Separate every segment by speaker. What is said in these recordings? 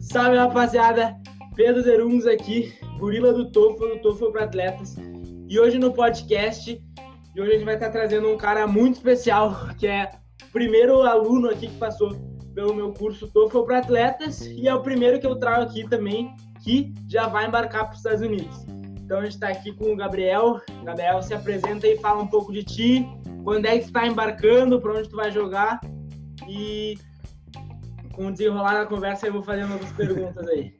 Speaker 1: Salve rapaziada, Pedro Derungs aqui, gorila do Tofo, do Tofo para Atletas. E hoje no podcast, e hoje a gente vai estar trazendo um cara muito especial, que é o primeiro aluno aqui que passou pelo meu curso TOEFL para Atletas e é o primeiro que eu trago aqui também, que já vai embarcar para os Estados Unidos. Então a gente está aqui com o Gabriel. Gabriel, se apresenta e fala um pouco de ti, quando é que tu está embarcando, para onde tu vai jogar e com o desenrolar da conversa eu vou fazendo algumas perguntas aí.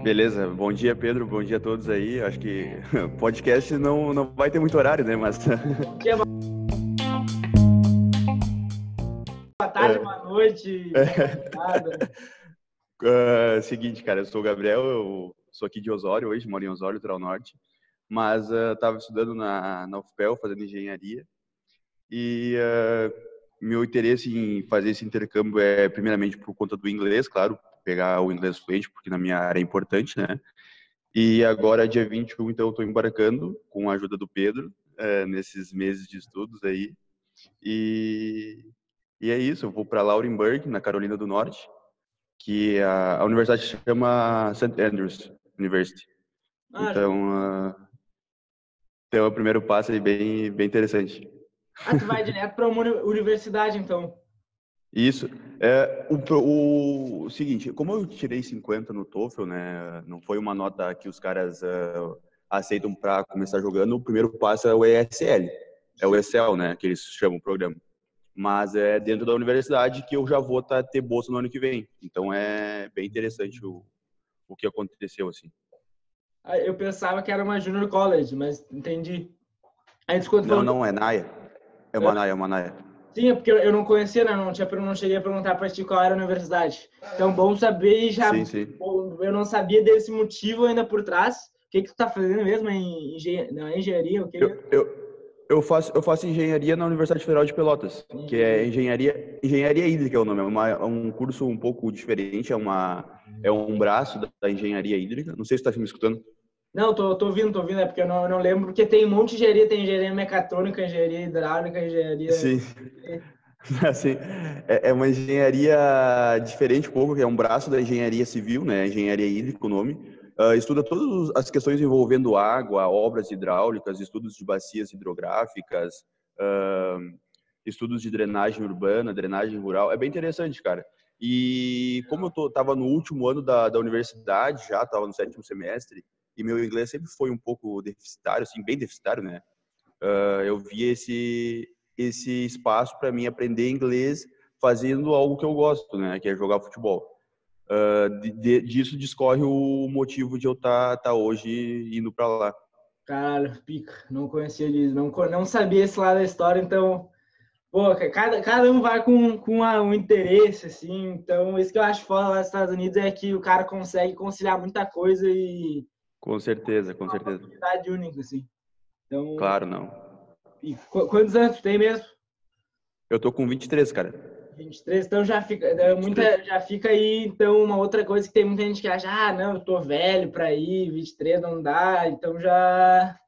Speaker 2: Beleza, bom dia Pedro, bom dia a todos aí. Acho que podcast não, não vai ter muito horário, né? Mas. Boa
Speaker 1: tarde, é. boa noite.
Speaker 2: É. uh, seguinte, cara, eu sou o Gabriel, eu sou aqui de Osório hoje, moro em Osório, Litoral Norte, mas estava uh, estudando na, na UFPEL, fazendo engenharia. E uh, meu interesse em fazer esse intercâmbio é primeiramente por conta do inglês, claro, pegar o inglês fluente, porque na minha área é importante, né? E agora, dia 21, então, estou embarcando com a ajuda do Pedro, é, nesses meses de estudos aí. E, e é isso, eu vou para Laurinburg, na Carolina do Norte, que a, a universidade se chama St. Andrews University. Ah, então, uh, então, é o primeiro passo aí bem, bem interessante.
Speaker 1: Ah, tu vai direto para uma universidade, então?
Speaker 2: Isso. É, o, o, seguinte, como eu tirei 50 no TOEFL, né, não foi uma nota que os caras uh, aceitam para começar jogando, o primeiro passo é o ESL, é o ESL, né, que eles chamam o programa. Mas é dentro da universidade que eu já vou tá, ter bolsa no ano que vem. Então é bem interessante o, o que aconteceu, assim.
Speaker 1: Ah, eu pensava que era uma junior college, mas entendi.
Speaker 2: Aí, não, falou... não, é Naia. É uma Naia, é uma Naia.
Speaker 1: Sim, é porque eu não conhecia, né? Não, tinha, não cheguei a perguntar para ti qual era a universidade. Então, bom saber e já. Sim, sim. Eu não sabia desse motivo ainda por trás. O que, que tu tá fazendo mesmo em engenharia? Não, engenharia? O que?
Speaker 2: Eu, eu, eu, faço, eu faço engenharia na Universidade Federal de Pelotas, que é engenharia, engenharia hídrica é o nome. É, uma, é um curso um pouco diferente, é, uma, é um braço da, da engenharia hídrica. Não sei se está me escutando.
Speaker 1: Não, tô, tô ouvindo, tô ouvindo, é porque eu não, eu não lembro, porque tem um monte de engenharia, tem engenharia mecatrônica, engenharia hidráulica, engenharia...
Speaker 2: Sim, assim, é, é uma engenharia diferente um pouco, que é um braço da engenharia civil, né, engenharia hídrica o nome, uh, estuda todas as questões envolvendo água, obras hidráulicas, estudos de bacias hidrográficas, uh, estudos de drenagem urbana, drenagem rural, é bem interessante, cara. E como eu estava no último ano da, da universidade, já estava no sétimo semestre, e meu inglês sempre foi um pouco deficitário, assim, bem deficitário, né? Uh, eu vi esse esse espaço para mim aprender inglês fazendo algo que eu gosto, né? Que é jogar futebol. Uh, de, de, disso discorre o motivo de eu estar tá, tá hoje indo para lá.
Speaker 1: Caralho, pica, não conhecia disso, não, não sabia esse lado da história, então, pô, cada, cada um vai com, com um interesse, assim, então, isso que eu acho foda lá nos Estados Unidos é que o cara consegue conciliar muita coisa e
Speaker 2: com certeza, com certeza. Uma
Speaker 1: oportunidade única, assim. Então,
Speaker 2: claro, não.
Speaker 1: E quantos anos tu tem mesmo?
Speaker 2: Eu tô com 23, cara.
Speaker 1: 23, então já fica, é, muita, já fica aí, então, uma outra coisa que tem muita gente que acha, ah, não, eu tô velho pra ir, 23 não dá, então já...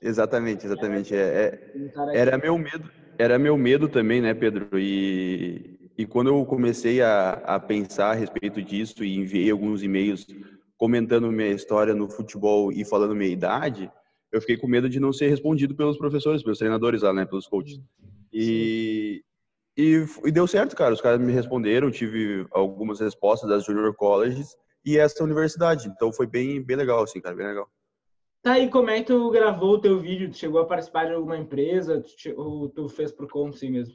Speaker 2: Exatamente, exatamente. É, é, era meu medo, era meu medo também, né, Pedro? E, e quando eu comecei a, a pensar a respeito disso e enviei alguns e-mails comentando minha história no futebol e falando minha idade, eu fiquei com medo de não ser respondido pelos professores, pelos treinadores lá, né, pelos coaches. E, e, e deu certo, cara. Os caras me responderam, tive algumas respostas das junior colleges e essa universidade. Então foi bem, bem legal, assim, cara, bem legal.
Speaker 1: Tá, e como é que tu gravou o teu vídeo? Tu chegou a participar de alguma empresa tu, ou tu fez por conta assim mesmo?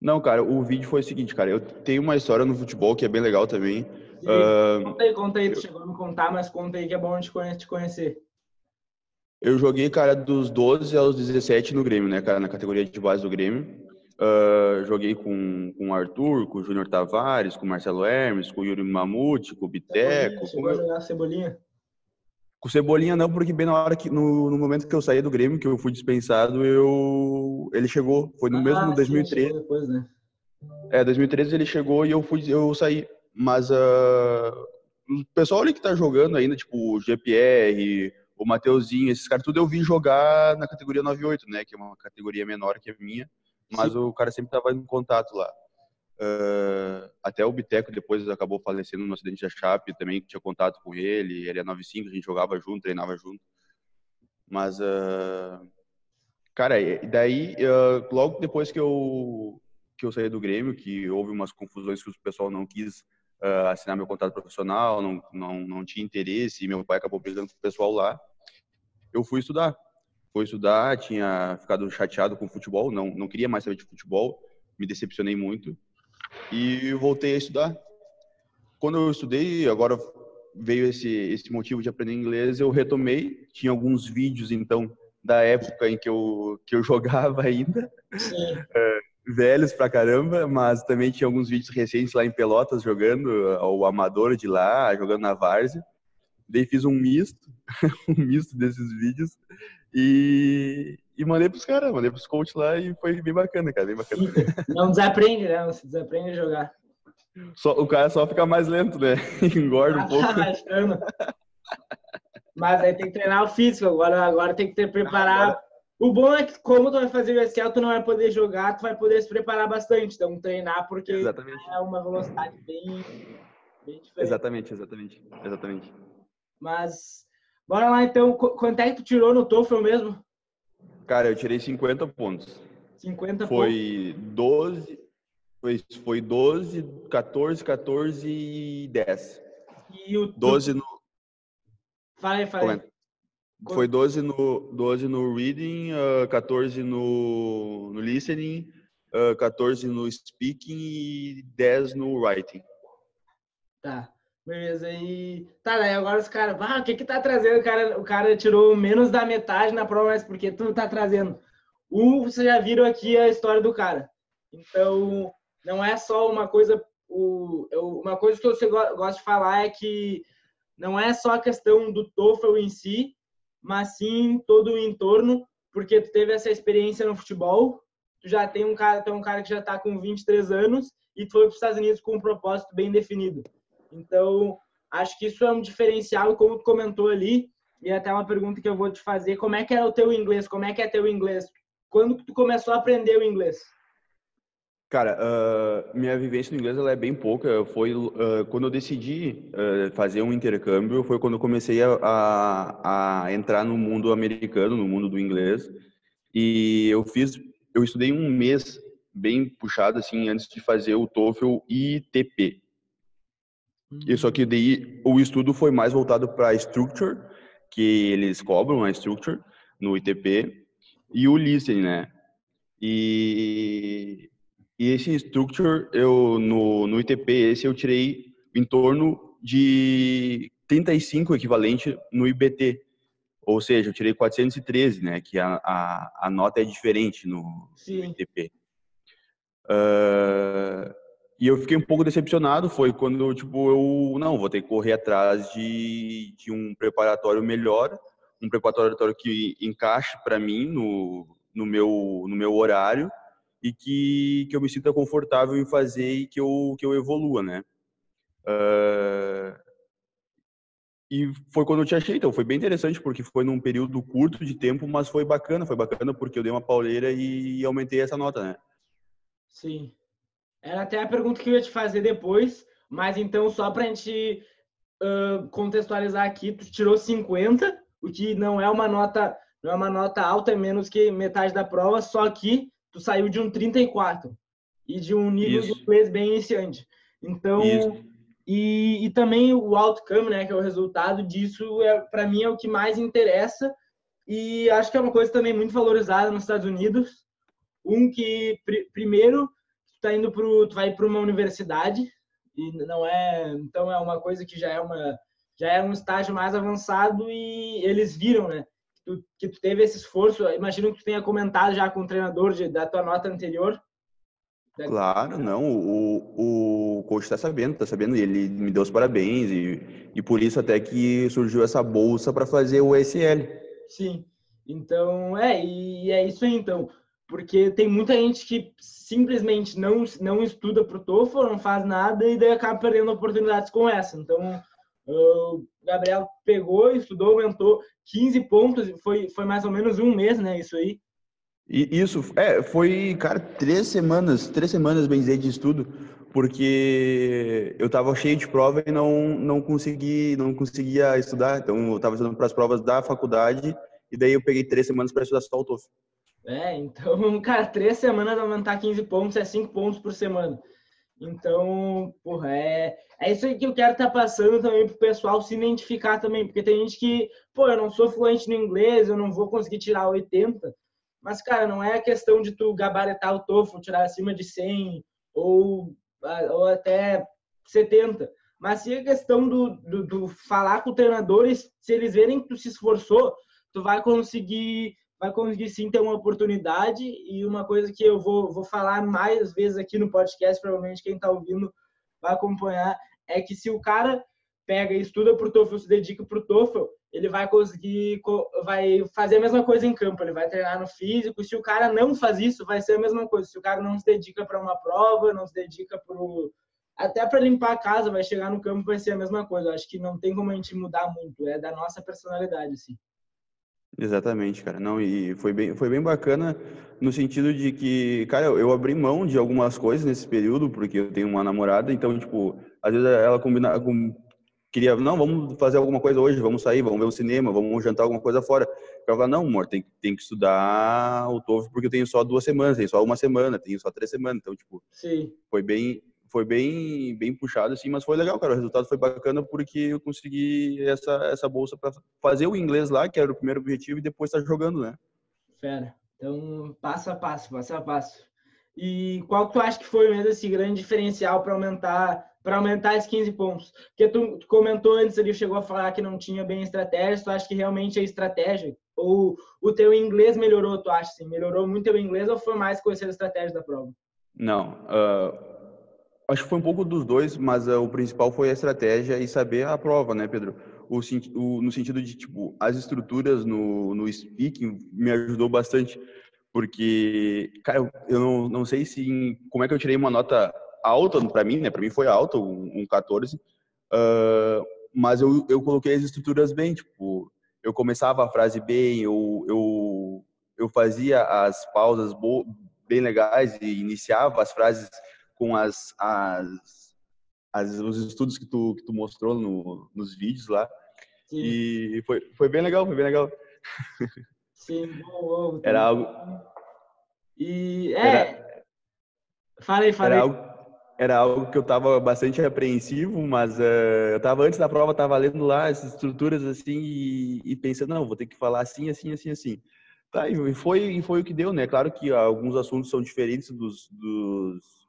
Speaker 2: Não, cara, o vídeo foi o seguinte, cara. Eu tenho uma história no futebol que é bem legal também.
Speaker 1: Uh, conta aí, conta aí, tu chegou a me contar, mas conta aí que é bom te conhecer.
Speaker 2: Eu joguei, cara, dos 12 aos 17 no Grêmio, né, cara, na categoria de base do Grêmio. Uh, joguei com, com o Arthur, com o Júnior Tavares, com o Marcelo Hermes, com o Yuri Mamute, com o Biteco.
Speaker 1: Chegou com... a jogar Cebolinha?
Speaker 2: Com Cebolinha não, porque bem na hora que, no, no, momento que eu saí do Grêmio, que eu fui dispensado, eu ele chegou. Foi no ah, mesmo no 2013. Sim, depois, né? É, 2013 ele chegou e eu fui, eu saí. Mas uh, o pessoal ali que tá jogando ainda, tipo o GPR, o Mateuzinho, esses caras tudo eu vi jogar na categoria 98, né? Que é uma categoria menor que a minha. mas Sim. o cara sempre estava em contato lá. Uh, até o Biteco depois acabou falecendo no acidente da Chape, também tinha contato com ele, ele é 95, a gente jogava junto, treinava junto. Mas, uh, cara, daí, uh, logo depois que eu, que eu saí do Grêmio, que houve umas confusões que o pessoal não quis assinar meu contrato profissional, não, não, não tinha interesse, e meu pai acabou brigando com o pessoal lá, eu fui estudar. Fui estudar, tinha ficado chateado com o futebol, não, não queria mais saber de futebol, me decepcionei muito e voltei a estudar. Quando eu estudei, agora veio esse, esse motivo de aprender inglês, eu retomei. Tinha alguns vídeos, então, da época em que eu, que eu jogava ainda, é, velhos pra caramba, mas também tinha alguns vídeos recentes lá em Pelotas jogando, o amador de lá, jogando na várzea. Daí fiz um misto, um misto desses vídeos e, e mandei pros caras, mandei pros coaches lá e foi bem bacana, cara, bem bacana.
Speaker 1: Não desaprende, né? Não se desaprende a jogar.
Speaker 2: Só, o cara só fica mais lento, né? Engorda um pouco.
Speaker 1: Mas aí tem que treinar o físico, agora, agora tem que ter preparar. Agora... O bom é que como tu vai fazer o SQL, tu não vai poder jogar, tu vai poder se preparar bastante. Então treinar porque exatamente. é uma velocidade bem, bem diferente.
Speaker 2: Exatamente, exatamente, exatamente.
Speaker 1: Mas bora lá então, quanto é que tu tirou no TOEFL mesmo?
Speaker 2: Cara, eu tirei 50 pontos.
Speaker 1: 50
Speaker 2: foi pontos? 12, foi, foi 12, 14, 14 e 10.
Speaker 1: E o
Speaker 2: 12 no.
Speaker 1: Fala aí, fala aí.
Speaker 2: Foi 12 no, 12 no reading, uh, 14 no, no listening, uh, 14 no speaking e 10 no writing.
Speaker 1: Tá. Beleza, e tá, daí agora os caras, ah, o que que tá trazendo? O cara, o cara tirou menos da metade na prova, mas porque tu tá trazendo? Um, vocês já viram aqui a história do cara. Então, não é só uma coisa, o, eu, uma coisa que eu gosto de falar é que não é só a questão do TOEFL em si, mas sim todo o entorno, porque tu teve essa experiência no futebol, tu já tem um cara, tem um cara que já tá com 23 anos e tu foi para os Estados Unidos com um propósito bem definido. Então, acho que isso é um diferencial, como tu comentou ali, e até uma pergunta que eu vou te fazer, como é que é o teu inglês? Como é que é teu inglês? Quando tu começou a aprender o inglês?
Speaker 2: Cara, uh, minha vivência no inglês ela é bem pouca. Foi uh, quando eu decidi uh, fazer um intercâmbio, foi quando eu comecei a, a, a, entrar no mundo americano, no mundo do inglês. E eu fiz, eu estudei um mês bem puxado assim antes de fazer o TOEFL ITP, e só que daí o estudo foi mais voltado para a structure, que eles cobram a structure no ITP, e o listening, né? E, e esse structure, eu no, no ITP, esse eu tirei em torno de 35 equivalente no IBT. Ou seja, eu tirei 413, né? Que a, a, a nota é diferente no, no ITP. Uh, e eu fiquei um pouco decepcionado, foi quando, tipo, eu, não, vou ter que correr atrás de, de um preparatório melhor, um preparatório que encaixe para mim no, no, meu, no meu horário e que, que eu me sinta confortável em fazer e que eu, que eu evolua, né? Uh, e foi quando eu te achei, então foi bem interessante, porque foi num período curto de tempo, mas foi bacana, foi bacana porque eu dei uma pauleira e aumentei essa nota, né?
Speaker 1: Sim. Era até a pergunta que eu ia te fazer depois, mas então só para a gente uh, contextualizar aqui, tu tirou 50, o que não é uma nota, não é uma nota alta, é menos que metade da prova, só que tu saiu de um 34 e de um nível Isso. de inglês bem iniciante. Então, e, e também o outcome, né, que é o resultado disso, é para mim é o que mais interessa e acho que é uma coisa também muito valorizada nos Estados Unidos. Um que pr primeiro tá indo pro, tu vai para uma universidade e não é, então é uma coisa que já é uma já é um estágio mais avançado e eles viram, né? Que tu, que tu teve esse esforço. Imagino que tu tenha comentado já com o treinador de, da tua nota anterior.
Speaker 2: Claro, não. O, o coach está sabendo, está sabendo. E ele me deu os parabéns e, e por isso até que surgiu essa bolsa para fazer o SL.
Speaker 1: Sim. Então, é, e é isso aí, então porque tem muita gente que simplesmente não, não estuda para o TOEFL, não faz nada e daí acaba perdendo oportunidades com essa. Então, o Gabriel pegou, estudou, aumentou 15 pontos, foi, foi mais ou menos um mês, né? Isso aí.
Speaker 2: E isso, é, foi, cara, três semanas, três semanas, bem dizer, de estudo, porque eu tava cheio de prova e não, não consegui, não conseguia estudar, então eu tava estudando para as provas da faculdade e daí eu peguei três semanas para estudar só o TOEFL.
Speaker 1: É, então, cara, três semanas aumentar 15 pontos é 5 pontos por semana. Então, porra, é, é isso aí que eu quero estar tá passando também pro pessoal se identificar também, porque tem gente que, pô, eu não sou fluente no inglês, eu não vou conseguir tirar 80, mas, cara, não é a questão de tu gabaritar o TOEFL, tirar acima de 100 ou, ou até 70. Mas sim a questão do, do, do falar com treinadores, se eles verem que tu se esforçou, tu vai conseguir vai conseguir sim ter uma oportunidade e uma coisa que eu vou, vou falar mais vezes aqui no podcast, provavelmente quem está ouvindo vai acompanhar, é que se o cara pega e estuda para o TOEFL, se dedica para o TOEFL, ele vai conseguir, vai fazer a mesma coisa em campo, ele vai treinar no físico. Se o cara não faz isso, vai ser a mesma coisa. Se o cara não se dedica para uma prova, não se dedica para até para limpar a casa, vai chegar no campo, vai ser a mesma coisa. Eu acho que não tem como a gente mudar muito, é da nossa personalidade, assim.
Speaker 2: Exatamente, cara. Não, e foi bem, foi bem bacana no sentido de que, cara, eu abri mão de algumas coisas nesse período, porque eu tenho uma namorada, então, tipo, às vezes ela combina, com, queria, não, vamos fazer alguma coisa hoje, vamos sair, vamos ver um cinema, vamos jantar alguma coisa fora. Eu falava, não, amor, tem, tem que estudar o TOEFL porque eu tenho só duas semanas, tenho só uma semana, tenho só três semanas, então, tipo,
Speaker 1: Sim.
Speaker 2: foi bem, foi bem, bem puxado, assim, mas foi legal, cara. O resultado foi bacana porque eu consegui essa, essa bolsa para fazer o inglês lá, que era o primeiro objetivo, e depois estar tá jogando, né?
Speaker 1: Fera. Então, passo a passo, passo a passo. E qual que tu acha que foi mesmo esse grande diferencial para aumentar para aumentar esses 15 pontos? Porque tu, tu, comentou antes ali, chegou a falar que não tinha bem estratégia, tu acha que realmente é estratégia? Ou o teu inglês melhorou, tu acha assim? Melhorou muito teu inglês ou foi mais conhecer a estratégia da prova?
Speaker 2: Não, uh, Acho que foi um pouco dos dois, mas uh, o principal foi a estratégia e saber a prova, né, Pedro? O, o, no sentido de, tipo, as estruturas no, no speaking me ajudou bastante, porque, cara, eu não, não sei se, como é que eu tirei uma nota alta para mim, né, para mim foi alta, um, um 14, uh, mas eu, eu coloquei as estruturas bem, tipo, eu começava a frase bem, eu, eu, eu fazia as pausas bem legais e iniciava as frases com as, as, as, os estudos que tu, que tu mostrou no, nos vídeos lá. Sim. E foi, foi bem legal, foi bem legal.
Speaker 1: Sim, bom, bom,
Speaker 2: Era algo.
Speaker 1: E é. Era... Falei, falei.
Speaker 2: Era algo, era algo que eu estava bastante apreensivo, mas uh, eu estava antes da prova, estava lendo lá as estruturas assim e, e, pensando, não, vou ter que falar assim, assim, assim, assim. Tá, e foi, e foi o que deu, né? Claro que alguns assuntos são diferentes dos, dos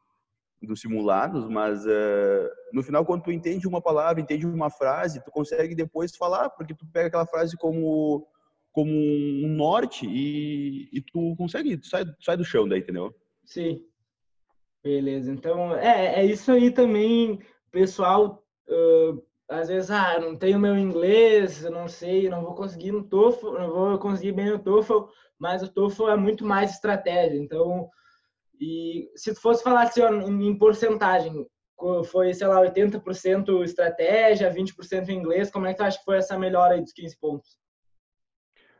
Speaker 2: dos simulados, mas uh, no final, quando tu entende uma palavra, entende uma frase, tu consegue depois falar, porque tu pega aquela frase como como um norte e, e tu consegue, tu sai, tu sai do chão daí, entendeu?
Speaker 1: Sim. Beleza. Então, é, é isso aí também, pessoal. Uh, às vezes, ah, não tenho meu inglês, não sei, não vou conseguir no TOEFL, não vou conseguir bem no TOEFL, mas o TOEFL é muito mais estratégia. Então, e se tu fosse falar assim, ó, em porcentagem, foi, sei lá, 80% estratégia, 20% inglês, como é que tu acha que foi essa melhora aí dos 15 pontos?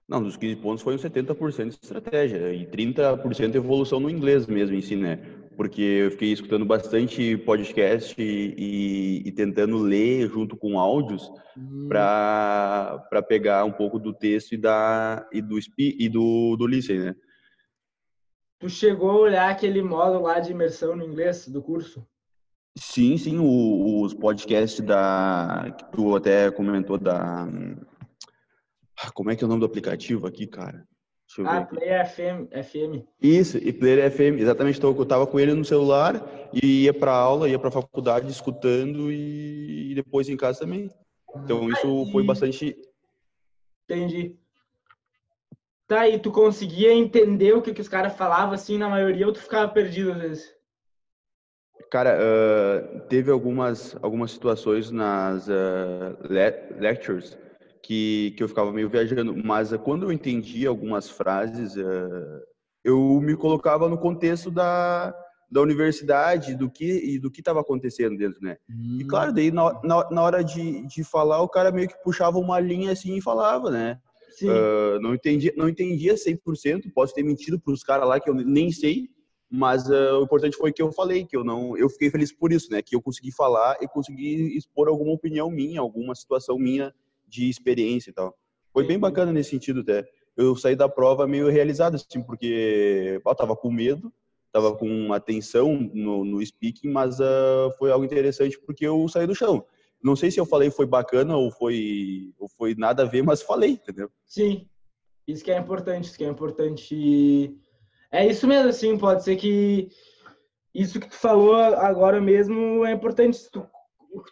Speaker 2: Não, dos 15 pontos foi uns 70% de estratégia e 30% evolução no inglês mesmo em si, né? Porque eu fiquei escutando bastante podcast e, e, tentando ler junto com áudios hum. para pegar um pouco do texto e, da, e do, e do, do listen, né?
Speaker 1: Tu chegou a olhar aquele módulo lá de imersão no inglês do curso?
Speaker 2: Sim, sim, o, os podcasts da que tu até comentou da ah, como é que é o nome do aplicativo aqui, cara?
Speaker 1: Deixa eu ah, Player FM, FM.
Speaker 2: Isso, e Player FM, exatamente. Então, eu tava com ele no celular e ia para aula, ia para faculdade escutando e, e, depois em casa também. Então, isso foi bastante.
Speaker 1: Entendi. Tá, e tu conseguia entender o que, que os caras falavam, assim, na maioria, ou tu ficava perdido às vezes?
Speaker 2: Cara, uh, teve algumas, algumas situações nas uh, le lectures que, que eu ficava meio viajando, mas uh, quando eu entendia algumas frases, eu me colocava no contexto da, da universidade, do que e do que estava acontecendo dentro, né? Hum. E claro, daí na, na, na hora de, de falar, o cara meio que puxava uma linha assim e falava, né? Uh, não entendia, não entendia 100%, posso ter mentido para os caras lá que eu nem sei, mas uh, o importante foi que eu falei, que eu não, eu fiquei feliz por isso, né, que eu consegui falar e consegui expor alguma opinião minha, alguma situação minha de experiência e tal. Foi bem bacana nesse sentido até. Eu saí da prova meio realizado, assim, porque eu tava com medo, tava com atenção no, no speaking, mas uh, foi algo interessante porque eu saí do chão. Não sei se eu falei foi bacana ou foi, ou foi nada a ver, mas falei, entendeu?
Speaker 1: Sim, isso que é importante, isso que é importante. É isso mesmo, assim, pode ser que isso que tu falou agora mesmo é importante se, tu,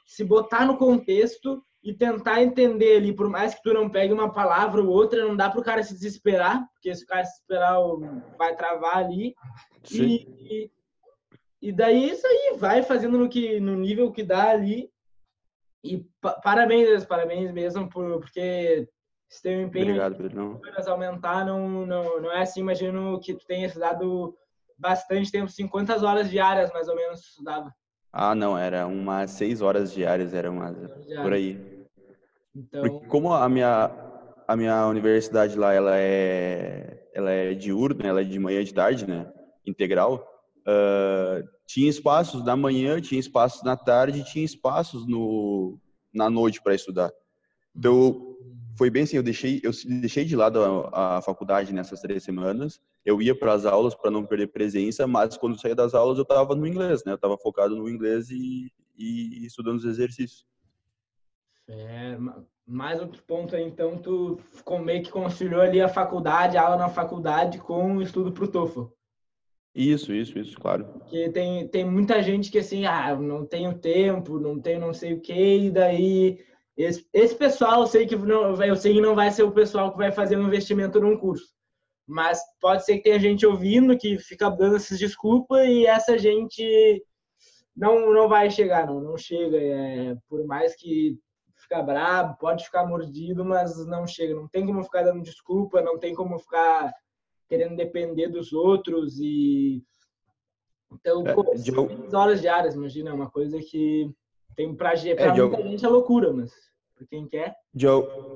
Speaker 1: se botar no contexto e tentar entender ali, por mais que tu não pegue uma palavra ou outra, não dá para o cara se desesperar, porque se o cara se desesperar vai travar ali. E, e, e, daí isso aí, vai fazendo no, que, no nível que dá ali e parabéns, parabéns mesmo, por, porque se tem um empenho
Speaker 2: Obrigado,
Speaker 1: aumentar, não, não, não é assim, imagino que tu tenha estudado bastante tempo, 50 horas diárias mais ou menos estudava.
Speaker 2: Ah, não, era umas seis horas diárias, era umas por aí. Então... Porque como a minha, a minha universidade lá, ela é, ela é diurna, ela é de manhã e de tarde, né, integral, uh, tinha espaços na manhã, tinha espaços na tarde, tinha espaços no, na noite para estudar. Então, foi bem assim, eu deixei, eu deixei de lado a, a faculdade nessas três semanas, eu ia para as aulas para não perder presença, mas quando saía das aulas eu estava no inglês, né? Eu estava focado no inglês e, e, estudando os exercícios.
Speaker 1: É, mais outro ponto aí, então, tu meio que conciliou ali a faculdade, a aula na faculdade com o estudo para o TOEFL.
Speaker 2: Isso, isso, isso, claro.
Speaker 1: Porque tem, tem muita gente que assim, ah, não tenho tempo, não tenho não sei o que, e daí esse, esse pessoal eu sei que não, eu sei que não vai ser o pessoal que vai fazer um investimento num curso. Mas pode ser que tenha gente ouvindo que fica dando essas desculpas e essa gente não, não vai chegar, não, não chega. É, por mais que fica brabo, pode ficar mordido, mas não chega. Não tem como ficar dando desculpa, não tem como ficar querendo depender dos outros e então é, pô, de... horas diárias, imagina, é uma coisa que tem pra, pra é, muita gente é loucura, mas pra quem quer.
Speaker 2: De,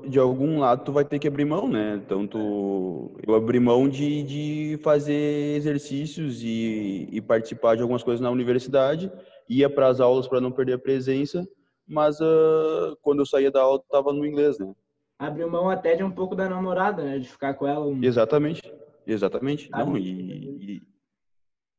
Speaker 2: de algum lado tu vai ter que abrir mão, né? Então tu, eu abri mão de, de fazer exercícios e, e participar de algumas coisas na universidade, ia para as aulas para não perder a presença, mas uh, quando eu saía da aula tava no inglês, né?
Speaker 1: Abriu mão até de um pouco da namorada, né? De ficar com ela. Um...
Speaker 2: Exatamente. Exatamente. Ah, não, e, e,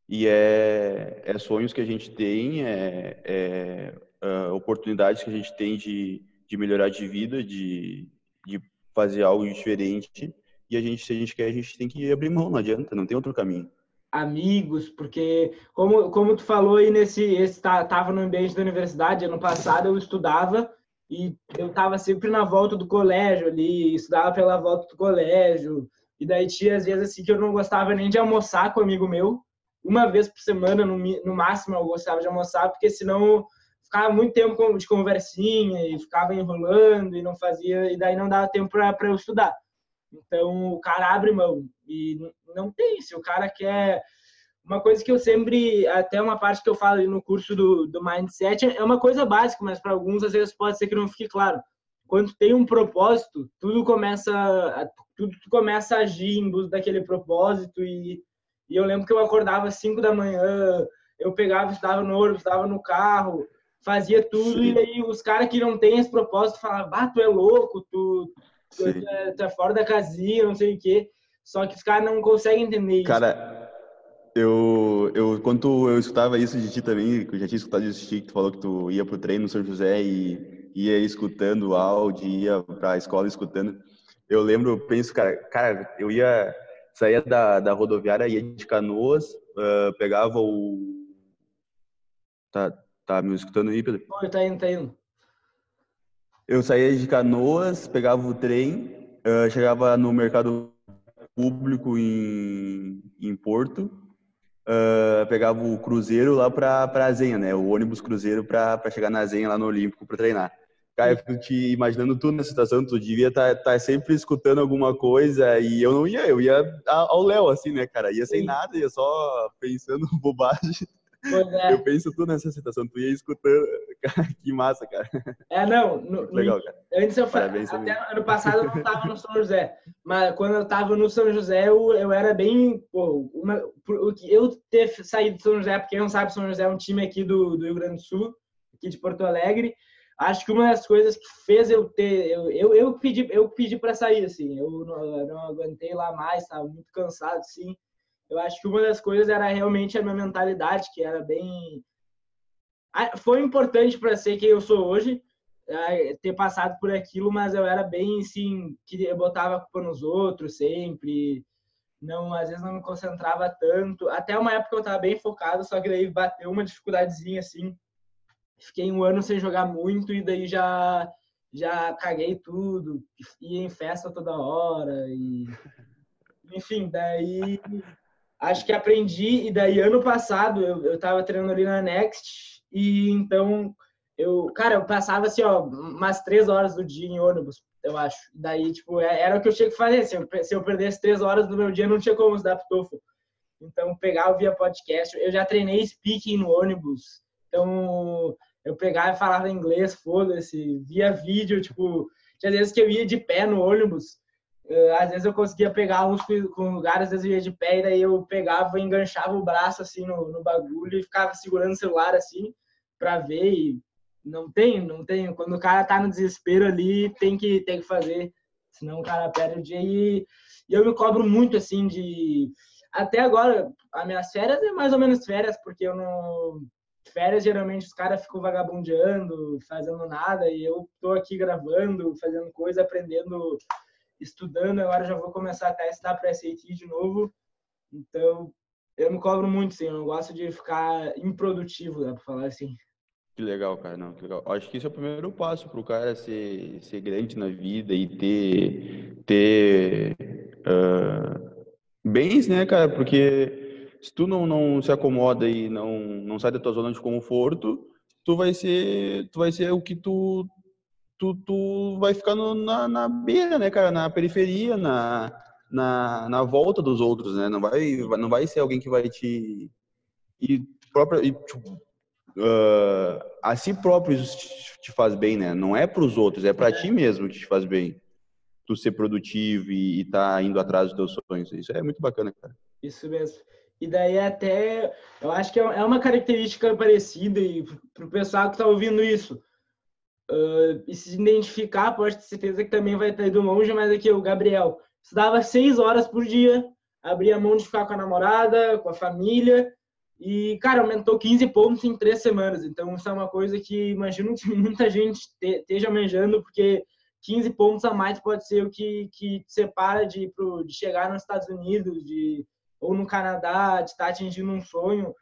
Speaker 2: e, é, é sonhos que a gente tem, é, é uh, oportunidades que a gente tem de, de melhorar de vida, de, de fazer algo diferente. E a gente, se a gente quer, a gente tem que abrir mão, não adianta, não tem outro caminho.
Speaker 1: Amigos, porque como, como tu falou aí nesse, esse, tá, tava no ambiente da universidade, ano passado eu estudava e eu tava sempre na volta do colégio ali, estudava pela volta do colégio, e daí tinha às vezes assim que eu não gostava nem de almoçar com um amigo meu. Uma vez por semana, no, no máximo, eu gostava de almoçar, porque senão ficava muito tempo de conversinha e ficava enrolando e não fazia, e daí não dava tempo para eu estudar. Então o cara abre mão e não tem. Se o cara quer. Uma coisa que eu sempre, até uma parte que eu falo no curso do, do Mindset, é uma coisa básica, mas para alguns às vezes pode ser que não fique claro. Quando tem um propósito, tudo começa, tudo começa a agir em busca daquele propósito e, e eu lembro que eu acordava às 5 da manhã, eu pegava, estudava no ônibus, estava no carro, fazia tudo Sim. e aí os caras que não têm esse propósito falavam, ah, tu é louco, tu, tu, é, tu, é, fora da casinha, não sei o quê. Só que os caras não conseguem entender isso.
Speaker 2: Cara, eu, eu, quando eu escutava isso de ti também, eu já tinha escutado isso de ti, que tu falou que tu ia pro treino no São José e ia escutando o áudio, ia pra escola escutando eu lembro, eu penso, cara, cara, eu ia saía da, da rodoviária, ia de Canoas, uh, pegava o tá tá me escutando aí, Pedro?
Speaker 1: Tá indo, tá indo.
Speaker 2: Eu saía de Canoas, pegava o trem, uh, chegava no mercado público em, em Porto, uh, pegava o cruzeiro lá para para Zenha, né? O ônibus cruzeiro para chegar na Zenha lá no Olímpico para treinar. Cara, eu fico te imaginando tu nessa situação, tu devia estar tá, tá sempre escutando alguma coisa e eu não ia, eu ia ao Léo, assim, né, cara? Ia sem nada, ia só pensando bobagem. É. Eu penso tu nessa situação, tu ia escutando. que massa, cara.
Speaker 1: É, não. No, legal, cara. Antes eu falei, até ano passado eu não tava no São José. Mas quando eu tava no São José, eu, eu era bem. Pô, uma, eu ter saído do São José, porque quem não sabe, São José é um time aqui do, do Rio Grande do Sul, aqui de Porto Alegre. Acho que uma das coisas que fez eu ter. Eu, eu, eu pedi, eu pedi para sair, assim. Eu não, eu não aguentei lá mais, tava muito cansado, assim eu acho que uma das coisas era realmente a minha mentalidade, que era bem. Foi importante para ser quem eu sou hoje, ter passado por aquilo, mas eu era bem assim, que eu botava a culpa nos outros sempre, não, às vezes não me concentrava tanto. Até uma época eu estava bem focado, só que daí bateu uma dificuldadezinha assim. Fiquei um ano sem jogar muito e daí já já caguei tudo, ia em festa toda hora e enfim, daí acho que aprendi, e daí ano passado eu, eu tava treinando ali na Next, e então eu, cara, eu passava assim, ó, umas três horas do dia em ônibus, eu acho. Daí, tipo, é, era o que eu tinha que fazer. Se eu, se eu perdesse três horas do meu dia, não tinha como estudar pro. Então, pegar via podcast. Eu já treinei speaking no ônibus. Então, eu pegava e falava inglês, foda-se, via vídeo, tipo, tinha vezes que eu ia de pé no ônibus às vezes eu conseguia pegar uns com lugares, às vezes eu ia de pé e daí eu pegava e enganchava o braço assim no, no bagulho e ficava segurando o celular assim para ver e não tem, não tem. Quando o cara tá no desespero ali, tem que tem que fazer, senão o cara perde o dia e, e eu me cobro muito assim de até agora, as minhas férias é mais ou menos férias, porque eu não férias geralmente os caras ficam vagabundeando, fazendo nada e eu tô aqui gravando, fazendo coisa, aprendendo estudando, agora já vou começar a testar para SAT de novo. Então, eu me cobro muito, sim. Eu não gosto de ficar improdutivo, dá para falar assim.
Speaker 2: Que legal, cara. Não, que legal. Acho que esse é o primeiro passo para o cara ser, ser grande na vida e ter, ter uh, bens, né, cara? Porque se tu não, não se acomoda e não, não sai da tua zona de conforto, tu vai ser, tu vai ser o que tu tu, tu vai ficar no, na, na beira, né, cara? Na periferia, na, na, na volta dos outros, né? Não vai, não vai ser alguém que vai te. E, própria, e, tipo, uh, a si próprio isso te, te faz bem, né? Não é para os outros, é para ti mesmo que te faz bem. Tu ser produtivo e estar tá indo atrás dos teus sonhos. Isso é muito bacana, cara.
Speaker 1: Isso mesmo. E daí até, eu acho que é, é uma característica parecida e pro pessoal que tá ouvindo isso Uh, e se identificar, pode ter certeza que também vai estar indo longe, mas aqui o Gabriel estudava seis horas por dia, abria mão de ficar com a namorada, com a família, e, cara, aumentou 15 pontos em três semanas. Então, isso é uma coisa que imagino que muita gente esteja manjando, porque 15 pontos a mais pode ser o que, que te separa de, pro, de chegar nos Estados Unidos, de, ou no Canadá, de estar atingindo um sonho.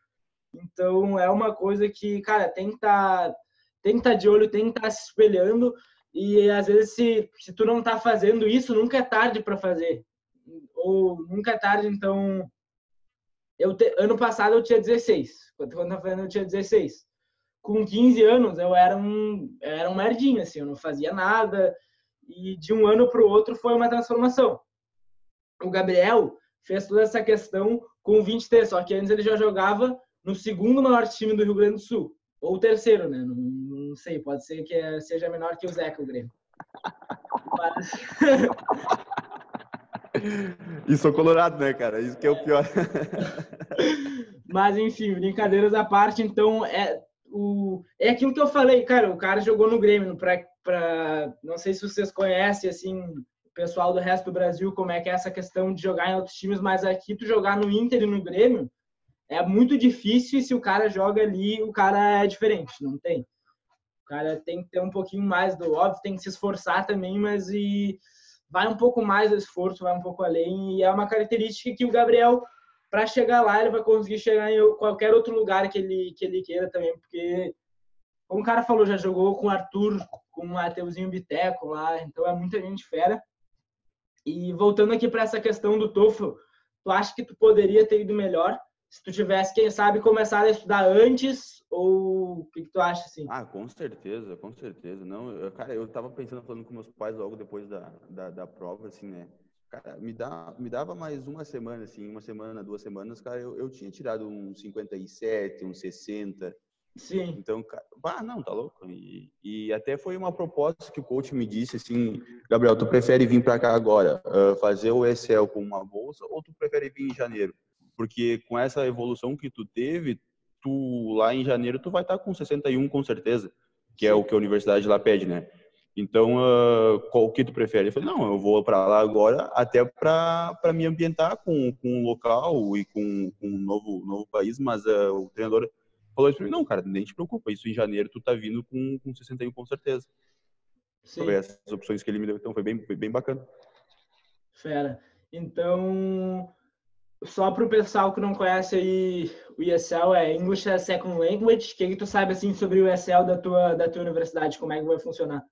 Speaker 1: Então, é uma coisa que, cara, tem que estar. Tá, tem que tá de olho, tem que estar tá se espelhando. E às vezes, se, se tu não está fazendo isso, nunca é tarde para fazer. Ou nunca é tarde, então. Eu te, ano passado eu tinha 16. Quando eu falando, eu tinha 16. Com 15 anos, eu era um, era um merdinho, assim, eu não fazia nada. E de um ano para o outro foi uma transformação. O Gabriel fez toda essa questão com 23, só que antes ele já jogava no segundo maior time do Rio Grande do Sul. Ou o terceiro, né? Não, não sei, pode ser que é, seja menor que o Zeca, o Grêmio. Mas...
Speaker 2: E sou colorado, né, cara? Isso que é o pior.
Speaker 1: Mas, enfim, brincadeiras à parte, então, é, o, é aquilo que eu falei, cara, o cara jogou no Grêmio, pra, pra, não sei se vocês conhecem, assim, pessoal do resto do Brasil, como é que é essa questão de jogar em outros times, mas aqui tu jogar no Inter e no Grêmio, é muito difícil e se o cara joga ali, o cara é diferente, não tem. O cara tem que ter um pouquinho mais do óbvio, tem que se esforçar também, mas e vai um pouco mais do esforço, vai um pouco além e é uma característica que o Gabriel para chegar lá ele vai conseguir chegar em qualquer outro lugar que ele que ele queira também, porque como o cara falou, já jogou com o Arthur, com o Mateuzinho Biteco lá, então é muita gente fera. E voltando aqui para essa questão do TOEFL, tu acha que tu poderia ter ido melhor? se tu tivesse, quem sabe, começado a estudar antes, ou o que, que, tu acha, assim?
Speaker 2: Ah, com certeza, com certeza. Não, eu, cara, eu tava pensando, falando com meus pais logo depois da, da, da prova, assim, né? Cara, me, dá, me dava mais uma semana, assim, uma semana, duas semanas, cara, eu, eu tinha tirado uns 57, uns 60.
Speaker 1: Sim.
Speaker 2: Então, cara, ah, não, tá louco. E, e até foi uma proposta que o coach me disse, assim, Gabriel, tu prefere vir para cá agora, uh, fazer o Excel com uma bolsa, ou tu prefere vir em janeiro? Porque com essa evolução que tu teve, tu lá em janeiro, tu vai estar tá com 61 com certeza, que é o que a universidade lá pede, né? Então, uh, qual que tu prefere? Eu falei, não, eu vou para lá agora até para me ambientar com, com o local e com, com um novo, novo país, mas uh, o treinador falou isso para mim, não, cara, nem te preocupa, isso em janeiro tu tá vindo com, com 61 com certeza. Sim. Foi essas opções que ele me deu, então foi bem, foi bem bacana.
Speaker 1: Fera. Então, só para o pessoal que não conhece aí o ESL, é English as Second Language, o que, que tu sabe assim sobre o ESL da tua, da tua universidade, como é que vai funcionar?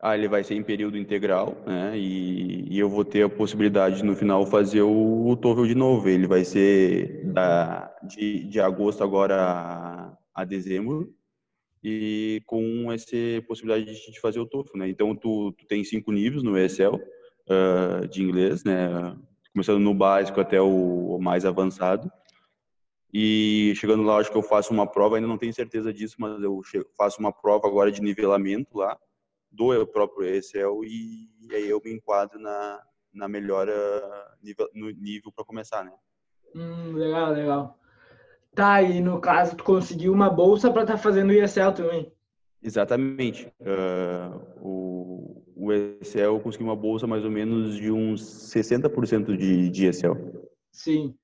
Speaker 2: Ah, ele vai ser em período integral, né? E, e eu vou ter a possibilidade no final fazer o, o TOEFL de novo. Ele vai ser da, de, de agosto agora a, a dezembro e com essa possibilidade de, de fazer o TOEFL, né? Então tu, tu tem cinco níveis no ESL uh, de inglês, né? Começando no básico até o, o mais avançado. E chegando lá, acho que eu faço uma prova, ainda não tenho certeza disso, mas eu faço uma prova agora de nivelamento lá do próprio Excel e, e aí eu me enquadro na, na melhora nível, no nível para começar, né?
Speaker 1: Hum, legal, legal. Tá, e no caso tu conseguiu uma bolsa para estar tá fazendo o ESL também?
Speaker 2: Exatamente. Uh, o, o ESL conseguiu uma bolsa mais ou menos de uns 60% de, de ESL.
Speaker 1: Sim.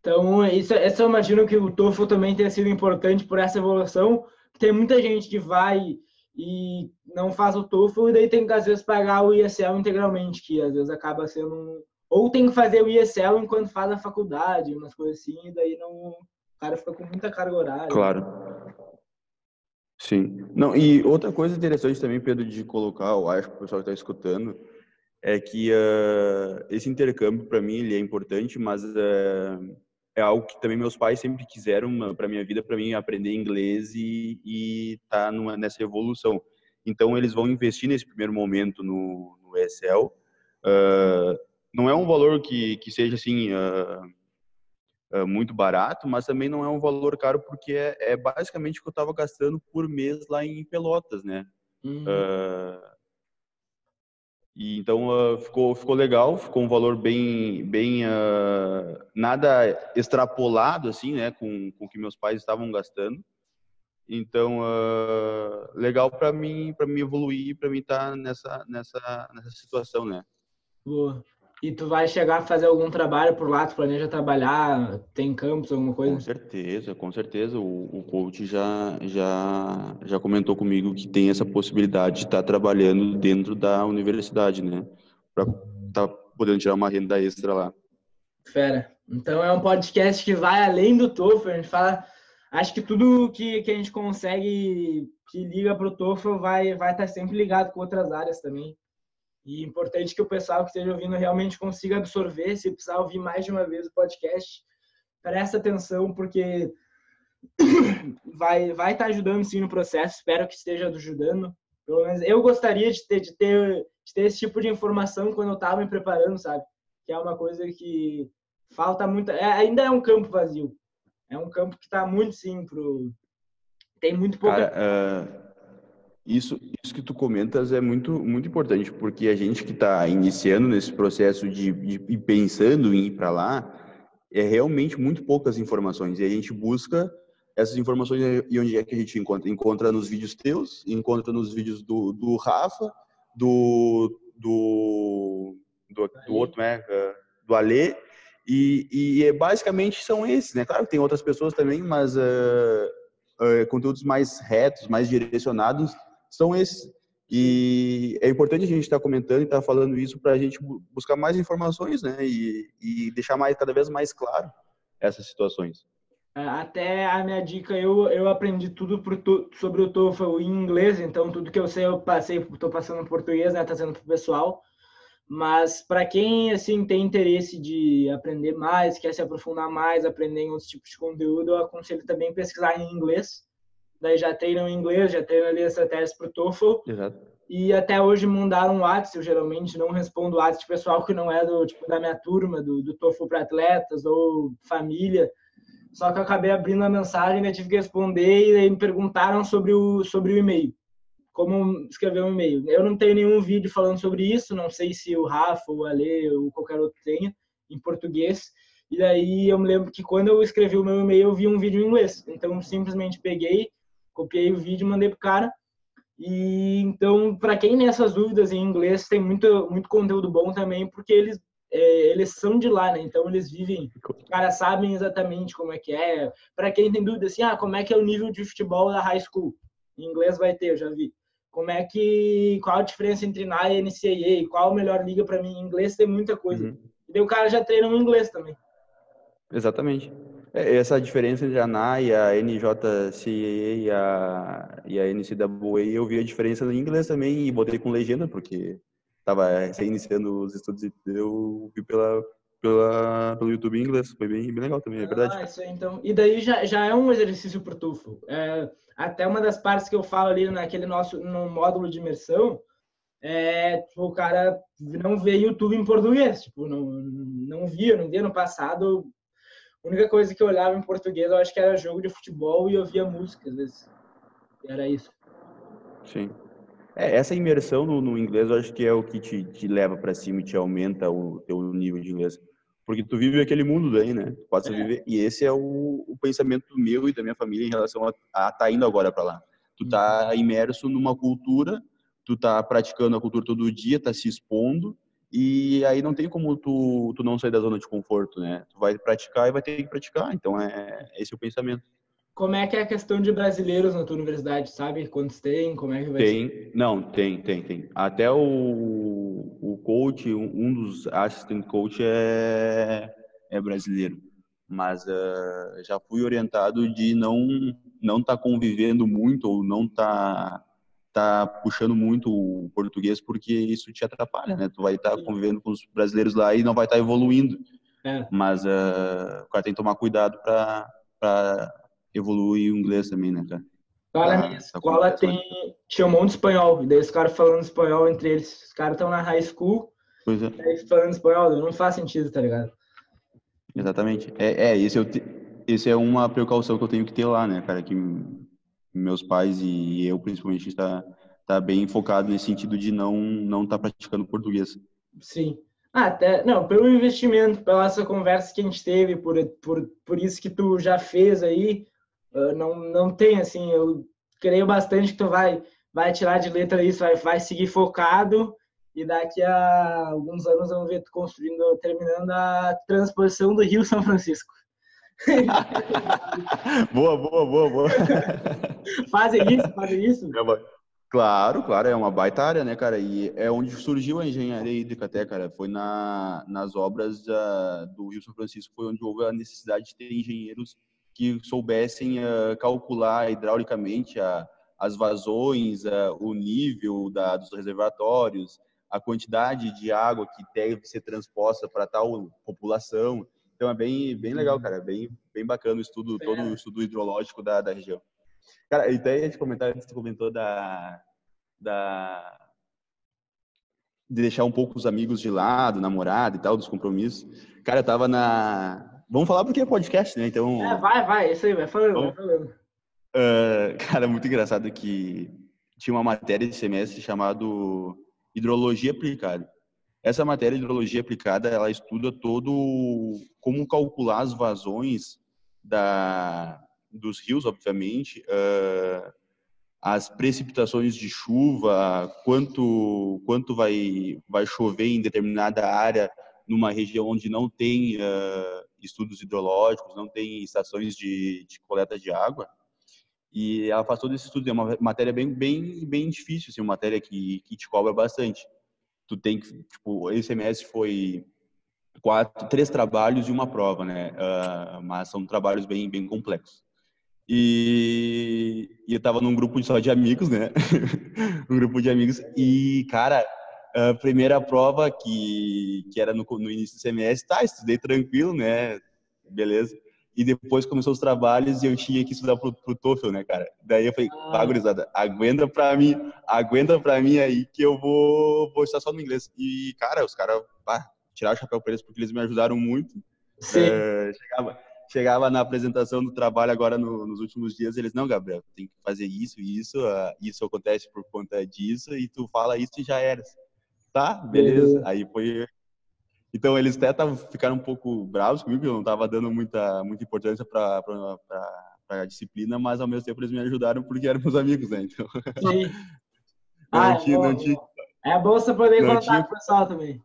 Speaker 1: Então, isso, isso eu imagino que o TOEFL também tenha sido importante por essa evolução. Tem muita gente que vai e não faz o TOEFL e daí tem que às vezes pagar o ISL integralmente, que às vezes acaba sendo ou tem que fazer o ISL enquanto faz a faculdade, umas coisas assim, e daí não o cara fica com muita carga horária.
Speaker 2: Claro. Sim. Não, e outra coisa interessante também, Pedro, de colocar, eu acho que o pessoal está escutando, é que uh, esse intercâmbio para mim ele é importante, mas uh, é algo que também meus pais sempre quiseram para minha vida, para mim aprender inglês e, e tá numa, nessa evolução. Então eles vão investir nesse primeiro momento no, no ESL. Uh, não é um valor que, que seja assim uh, uh, muito barato, mas também não é um valor caro porque é, é basicamente o que eu estava gastando por mês lá em Pelotas, né? Uhum. E então uh, ficou ficou legal, ficou um valor bem bem uh, nada extrapolado assim, né, com com o que meus pais estavam gastando. Então uh, legal para mim para mim evoluir, para mim estar tá nessa nessa nessa situação, né?
Speaker 1: Boa. E tu vai chegar a fazer algum trabalho por lá? Tu planeja trabalhar? Tem campus, alguma coisa?
Speaker 2: Com certeza, com certeza. O, o coach já, já, já comentou comigo que tem essa possibilidade de estar trabalhando dentro da universidade, né? Para estar tá podendo tirar uma renda extra lá.
Speaker 1: Fera. Então é um podcast que vai além do TOEFL. A gente fala... Acho que tudo que, que a gente consegue que liga para o TOEFL vai, vai estar sempre ligado com outras áreas também. E importante que o pessoal que esteja ouvindo realmente consiga absorver. Se precisar ouvir mais de uma vez o podcast, presta atenção, porque vai vai estar tá ajudando sim no processo. Espero que esteja ajudando. Pelo menos eu gostaria de ter, de ter, de ter esse tipo de informação quando eu estava me preparando, sabe? Que é uma coisa que falta muito. É, ainda é um campo vazio. É um campo que está muito sim pro. Tem muito pouca.
Speaker 2: Cara, uh isso, isso que tu comentas é muito, muito importante, porque a gente que está iniciando nesse processo de, de, de pensando em ir para lá, é realmente muito poucas informações. E a gente busca essas informações e onde é que a gente encontra? Encontra nos vídeos teus, encontra nos vídeos do, do Rafa, do, do, do, do outro, né? Do Alê. E, e é, basicamente são esses, né? Claro que tem outras pessoas também, mas uh, uh, conteúdos mais retos, mais direcionados são esses. E é importante a gente estar comentando e estar falando isso para a gente buscar mais informações, né? E, e deixar mais cada vez mais claro essas situações.
Speaker 1: É, até a minha dica, eu, eu aprendi tudo tu, sobre o TOEFL em inglês, então tudo que eu sei eu passei, estou passando em português, né? Tá sendo pro pessoal. Mas para quem assim tem interesse de aprender mais, quer se aprofundar mais, aprender em outros tipos de conteúdo, eu aconselho também pesquisar em inglês daí já treinam inglês, já treinam ali estratégias para o TOEFL.
Speaker 2: Exato.
Speaker 1: E até hoje mandaram um WhatsApp, eu geralmente não respondo WhatsApp de pessoal que não é do tipo da minha turma, do, do TOEFL para atletas ou família. Só que eu acabei abrindo a mensagem, né, tive que responder e me perguntaram sobre o sobre o e-mail. Como escrever um e-mail. Eu não tenho nenhum vídeo falando sobre isso, não sei se o Rafa, o Ale ou qualquer outro tenha em português. E daí eu me lembro que quando eu escrevi o meu e-mail, eu vi um vídeo em inglês. Então eu simplesmente peguei, copiei o vídeo e mandei pro cara e então, para quem tem essas dúvidas em inglês, tem muito, muito conteúdo bom também, porque eles, é, eles são de lá, né? Então, eles vivem, os caras sabem exatamente como é que é. Para quem tem dúvida assim, ah, como é que é o nível de futebol da high school? Em inglês vai ter, eu já vi. Como é que, qual a diferença entre NA e NCAA? Qual a melhor liga para mim? Em inglês tem muita coisa. Uhum. E daí o cara já treina no inglês também.
Speaker 2: Exatamente. É, essa diferença entre a NA e a NJCA e a, e a NCAA, eu vi a diferença em inglês também e botei com legenda, porque estava iniciando os estudos e eu vi pela, pela, pelo YouTube em inglês. Foi bem, bem legal também, é verdade.
Speaker 1: Ah, isso aí, então. E daí já, já é um exercício pro TUFO. É, até uma das partes que eu falo ali naquele nosso no módulo de imersão, é, tipo, o cara não vê YouTube em português. Tipo, não, não via, não via no passado a única coisa que eu olhava em português, eu acho que era jogo de futebol e eu via música, às vezes. Era isso.
Speaker 2: Sim. É, essa imersão no, no, inglês, eu acho que é o que te, te leva para cima e te aumenta o teu nível de inglês. Porque tu vive aquele mundo daí, né? Tu pode é. viver. E esse é o, o, pensamento meu e da minha família em relação a, a tá indo agora para lá. Tu tá uhum. imerso numa cultura, tu tá praticando a cultura todo dia, tá se expondo, e aí não tem como tu, tu não sair da zona de conforto, né? Tu vai praticar e vai ter que praticar. Então, é esse é o pensamento.
Speaker 1: Como é que é a questão de brasileiros na tua universidade, sabe? Quantos tem? Como é que vai
Speaker 2: tem,
Speaker 1: ser?
Speaker 2: Não, tem, tem, tem. Até o, o coach, um dos assistant coach é, é brasileiro. Mas uh, já fui orientado de não não estar tá convivendo muito ou não estar tá tá puxando muito o português porque isso te atrapalha, né? Tu vai estar tá convivendo com os brasileiros lá e não vai estar tá evoluindo. É. Mas uh, o cara tem que tomar cuidado para evoluir o inglês também, né, cara?
Speaker 1: Lá na minha escola tem, tinha um monte de espanhol, e daí os caras falando espanhol entre eles. Os caras estão na high school, pois é. falando espanhol, não faz sentido, tá ligado?
Speaker 2: Exatamente. É, é esse, eu te, esse é uma precaução que eu tenho que ter lá, né, cara? Que meus pais e eu principalmente está tá bem focado nesse sentido de não não estar tá praticando português.
Speaker 1: Sim. Ah, até não, pelo investimento, pela essa conversa que a gente teve, por, por, por isso que tu já fez aí, ah, não não tem assim, eu creio bastante que tu vai vai tirar de letra isso, vai vai seguir focado e daqui a alguns anos vamos ver tu construindo, terminando a transposição do Rio São Francisco.
Speaker 2: boa, boa, boa, boa.
Speaker 1: fazem isso, fazem isso? É
Speaker 2: claro, claro, é uma baita área, né, cara? E é onde surgiu a engenharia hídrica até, cara. Foi na, nas obras uh, do Rio São Francisco, foi onde houve a necessidade de ter engenheiros que soubessem uh, calcular hidraulicamente a, as vazões, uh, o nível da, dos reservatórios, a quantidade de água que deve ser transposta para tal população. Então é bem, bem legal, uhum. cara. É bem, bem bacana o estudo, é. todo o estudo hidrológico da, da região. Cara, e até de comentar, você comentou da, da de deixar um pouco os amigos de lado, namorado e tal, dos compromissos. Cara, eu tava na. Vamos falar porque é podcast, né? Então.
Speaker 1: É, vai, vai, isso aí, vai falando, vai falando.
Speaker 2: Uh, cara, muito engraçado que tinha uma matéria de semestre chamado Hidrologia Aplicada. Essa matéria de hidrologia aplicada, ela estuda todo como calcular as vazões da, dos rios, obviamente, uh, as precipitações de chuva, quanto quanto vai vai chover em determinada área numa região onde não tem uh, estudos hidrológicos, não tem estações de, de, coleta de água. E ela faz todo esse estudo. É uma matéria bem bem bem difícil, assim, uma matéria que, que te cobra bastante tu tem que, tipo, esse semestre foi quatro, três trabalhos e uma prova, né? Uh, mas são trabalhos bem, bem complexos. E, e eu tava num grupo só de amigos, né? um grupo de amigos. E, cara, a primeira prova que, que era no, no início do semestre, tá, estudei tranquilo, né? Beleza. E depois começou os trabalhos e eu tinha que estudar pro, pro TOEFL, né, cara? Daí eu falei, ah. gurizada, aguenta pra mim, aguenta pra mim aí que eu vou, vou estar só no inglês. E, cara, os caras, tirar o chapéu pra eles porque eles me ajudaram muito.
Speaker 1: Sim. É,
Speaker 2: chegava, chegava na apresentação do trabalho agora no, nos últimos dias, eles, não, Gabriel, tem que fazer isso, isso, uh, isso acontece por conta disso, e tu fala isso e já era. Tá, beleza. Aí foi então eles até tavam, ficaram um pouco bravos comigo, eu não estava dando muita, muita importância para a disciplina, mas ao mesmo tempo eles me ajudaram porque eram meus amigos, né? Então,
Speaker 1: Sim. não, ah, tinha, é não tinha, é bom você poder contar tinha, com o pessoal também.